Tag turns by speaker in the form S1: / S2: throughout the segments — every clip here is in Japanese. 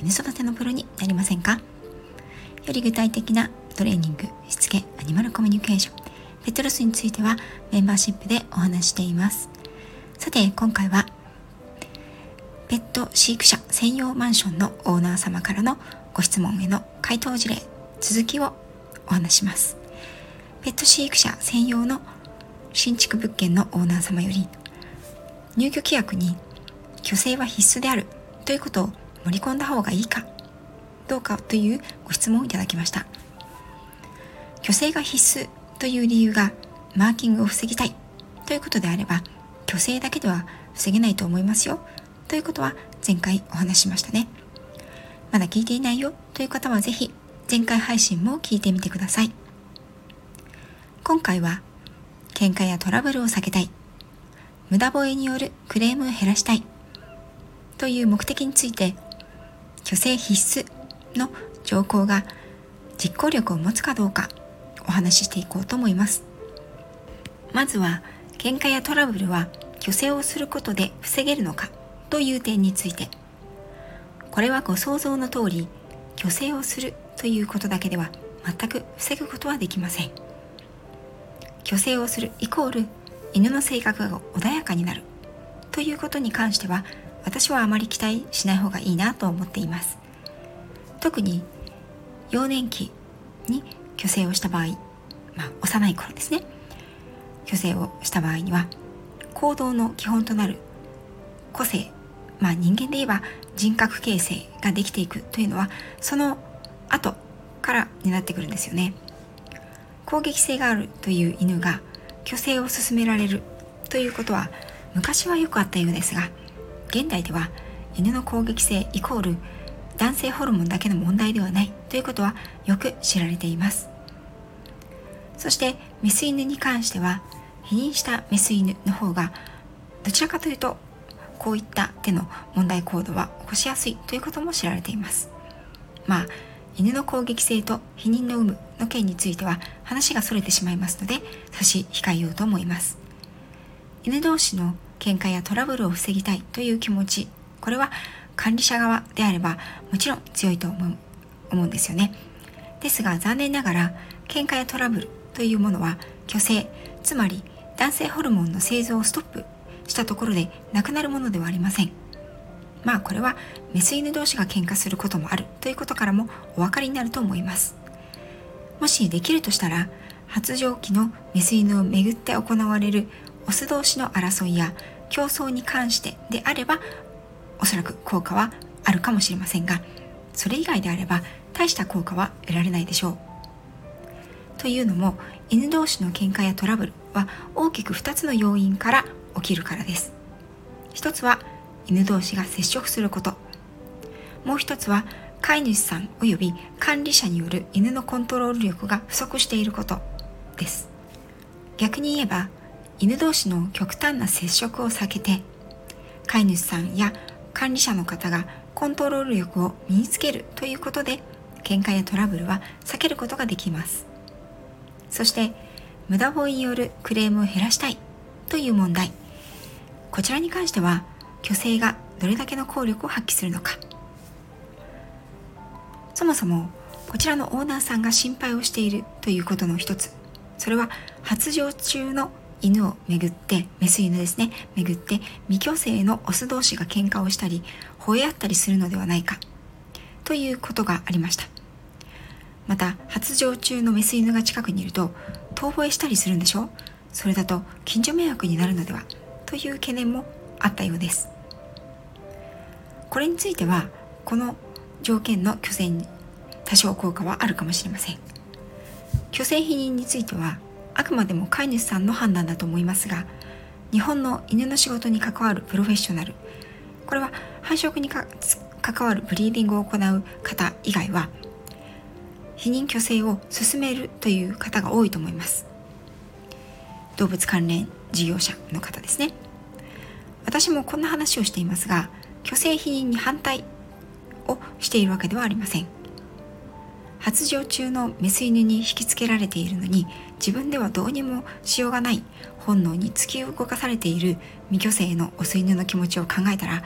S1: 犬育てのプロになりませんか？より具体的なトレーニングしつけアニマルコミュニケーションペットロスについてはメンバーシップでお話しています。さて今回はペット飼育者専用マンションのオーナー様からのご質問への回答事例続きをお話します。ペット飼育者専用の新築物件のオーナー様より入居規約に虚勢は必須であるということを盛り込んだ方がいいかどうかというご質問をいただきました。虚勢が必須という理由がマーキングを防ぎたいということであれば虚勢だけでは防げないと思いますよということは前回お話しましたね。まだ聞いていないよという方はぜひ前回配信も聞いてみてください。今回は喧嘩やトラブルを避けたい無駄吠えによるクレームを減らしたいという目的について虚勢必須の条項が実行力を持つかどうかお話ししていこうと思います。まずは喧嘩やトラブルは虚勢をすることで防げるのかという点について。これはご想像の通り虚勢をするということだけでは全く防ぐことはできません。虚勢をするイコール犬の性格が穏やかになるということに関しては私はあまり期待しない方がいいなと思っています。特に幼年期に虚勢をした場合、まあ、幼い頃ですね。虚勢をした場合には行動の基本となる個性まあ人間で言えば人格形成ができていくというのはその後からになってくるんですよね。攻撃性があるという犬が虚勢を進められるということは昔はよくあったようですが現代では犬の攻撃性イコール男性ホルモンだけの問題ではないということはよく知られています。そしてメス犬に関しては否認したメス犬の方がどちらかというとこういった手の問題行動は起こしやすいということも知られています。まあ犬の攻撃性と避妊の有無の件については話がそれてしまいますので差し控えようと思います。犬同士の喧嘩やトラブルを防ぎたいという気持ち。これは管理者側であればもちろん強いと思う思うんですよね。ですが残念ながら喧嘩やトラブルというものは虚勢つまり男性ホルモンの製造をストップしたところでなくなるものではありません。まあこれはメス犬同士が喧嘩することもあるということからもお分かりになると思います。もしできるとしたら発情期のメス犬をめぐって行われるオス同士の争いや競争に関してであればおそらく効果はあるかもしれませんがそれ以外であれば大した効果は得られないでしょう。というのも犬同士の喧嘩やトラブルは大きく2つの要因から起きるからです。一つは犬同士が接触すること。もう一つは飼い主さん及び管理者による犬のコントロール力が不足していることです。逆に言えば犬同士の極端な接触を避けて飼い主さんや管理者の方がコントロール力を身につけるということで喧嘩やトラブルは避けることができます。そして無駄吠えによるクレームを減らしたいという問題。こちらに関しては虚勢がどれだけの効力を発揮するのか。そもそもこちらのオーナーさんが心配をしているということの一つ。それは発情中の犬をめぐってメス犬ですね。めぐって未去勢のオス同士が喧嘩をしたり吠え合ったりするのではないか。ということがありました。また発情中のメス犬が近くにいると遠吠えしたりするんでしょそれだと近所迷惑になるのでは。という懸念もあったようです。これについてはこの条件の虚勢に多少効果はあるかもしれません。虚勢否認についてはあくまでも飼い主さんの判断だと思いますが日本の犬の仕事に関わるプロフェッショナルこれは繁殖に関わるブリーディングを行う方以外は避妊去勢を進めるという方が多いと思います。動物関連事業者の方ですね。私もこんな話をしていますが虚勢避妊に反対をしているわけではありません。発情中のメス犬に引きつけられているのに自分ではどうにもしようがない本能に突き動かされている未虚勢のオス犬の気持ちを考えたら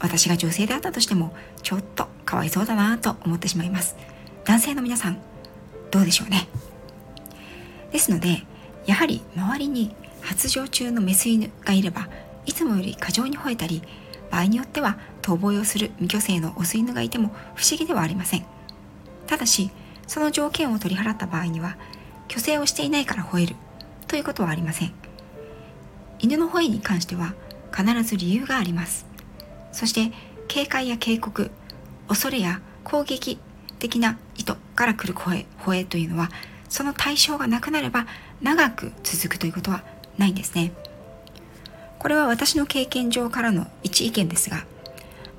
S1: 私が女性であったとしてもちょっとかわいそうだなと思ってしまいます。男性の皆さんどうでしょうね？ですのでやはり周りに発情中のメス犬がいればいつもより過剰に吠えたり場合によっては逃亡をする未虚勢のオス犬がいても不思議ではありません。ただしその条件を取り払った場合には虚勢をしていないから吠えるということはありません。犬の吠えに関しては必ず理由があります。そして警戒や警告恐れや攻撃的な意図から来る声吠えというのはその対象がなくなれば長く続くということはないんですね。これは私の経験上からの一意見ですが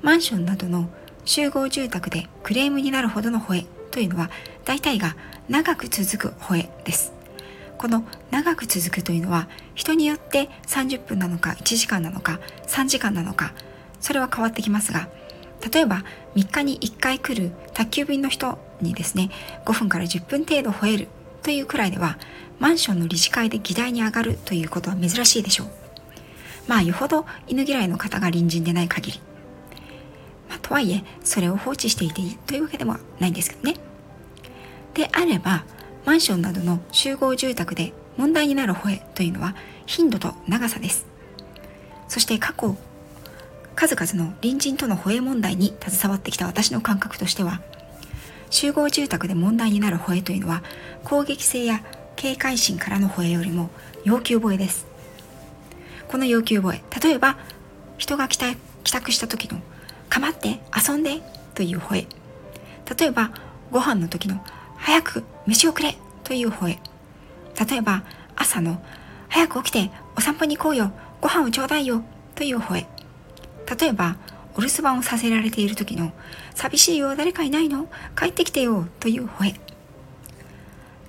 S1: マンションなどの集合住宅でクレームになるほどの吠えというのは大体が長く続く吠えです。この長く続くというのは人によって30分なのか1時間なのか3時間なのかそれは変わってきますが例えば3日に1回来る宅急便の人にですね5分から10分程度吠えるというくらいではマンションの理事会で議題に上がるということは珍しいでしょう。まあよほど犬嫌いの方が隣人でない限り、まあ、とはいえそれを放置していていいというわけでもないんですけどね。であればマンションなどの集合住宅で問題になる吠えというのは頻度と長さです。そして過去数々の隣人との吠え問題に携わってきた私の感覚としては集合住宅で問題になる吠えというのは攻撃性や警戒心からの吠えよりも要求吠えです。この要求吠え例えば人が帰宅した時の「かまって遊んで」という吠え例えばご飯の時の「早く飯をくれ」という吠え例えば朝の「早く起きてお散歩に行こうよ。ご飯をちょうだいよ」という吠え例えばお留守番をさせられている時の「寂しいよ誰かいないの？帰ってきてよ」という吠え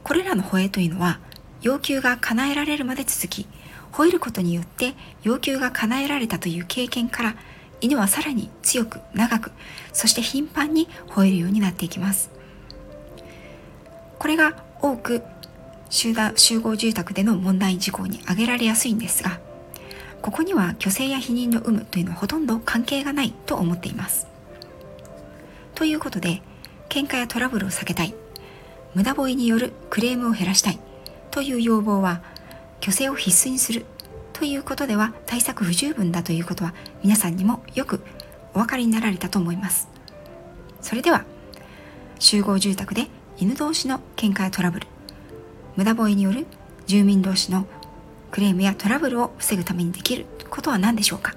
S1: これらの吠えというのは要求が叶えられるまで続き吠えることによって要求が叶えられたという経験から犬はさらに強く長くそして頻繁に吠えるようになっていきます。これが多く集団集合住宅での問題事項に挙げられやすいんですがここには虚勢や否認の有無というのはほとんど関係がないと思っています。ということで喧嘩やトラブルを避けたい無駄吠えによるクレームを減らしたいという要望は虚勢を必須にするということでは対策不十分だということは皆さんにもよくお分かりになられたと思います。それでは集合住宅で犬同士の喧嘩やトラブル。無駄吠えによる住民同士のクレームやトラブルを防ぐためにできることは何でしょうか？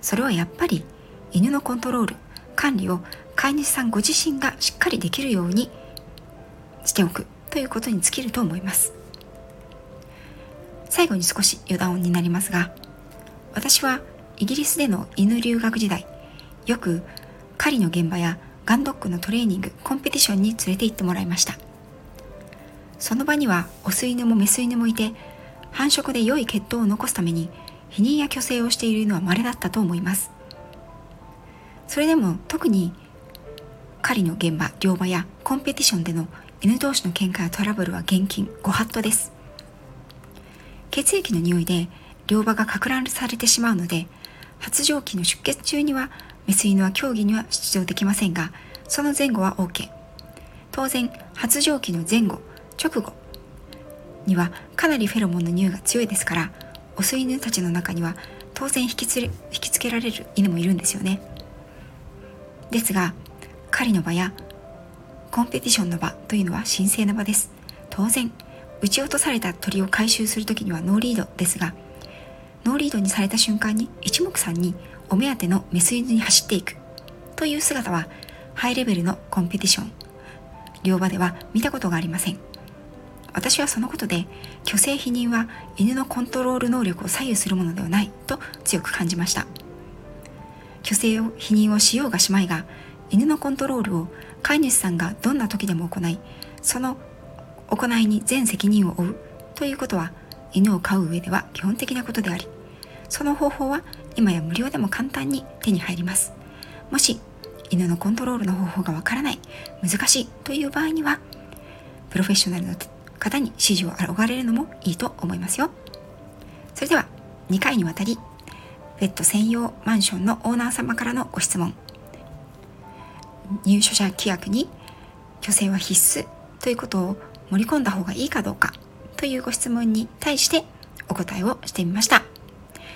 S1: それはやっぱり犬のコントロール管理を飼い主さんご自身がしっかりできるようにしておくということに尽きると思います。最後に少し余談になりますが私はイギリスでの犬留学時代よく狩りの現場やガンドッグのトレーニングコンペティションに連れて行ってもらいました。その場にはオス犬もメス犬もいて繁殖で良い血統を残すために避妊や虚勢をしている犬は稀だったと思います。それでも特に狩りの現場両場やコンペティションでの犬同士の喧嘩やトラブルは厳禁ご法度です。血液の匂いで両場がか乱されてしまうので発情期の出血中にはメス犬は競技には出場できませんがその前後は OK 当然発情期の前後直後にはかなりフェロモンの匂いが強いですからオス犬たちの中には当然引きつれ引きつけられる犬もいるんですよね。ですが狩りの場やコンペティションの場というのは神聖な場です。当然撃ち落とされた鳥を回収する時にはノーリードですがノーリードにされた瞬間に一目散にお目当てのメス犬に走っていく。という姿はハイレベルのコンペティション。両場では見たことがありません。私はそのことで虚勢否認は犬のコントロール能力を左右するものではないと強く感じました。虚勢を否認をしようがしまいが犬のコントロールを飼い主さんがどんな時でも行いその行いに全責任を負うということは犬を飼う上では基本的なことでありその方法は今や無料でも簡単に手に入ります。もし犬のコントロールの方法がわからない難しいという場合にはプロフェッショナルの方に指示を仰れるのもいいと思いますよ。それでは2回にわたりペット専用マンションのオーナー様からのご質問。入所者規約に虚勢は必須ということを盛り込んだ方がいいかどうかというご質問に対してお答えをしてみました。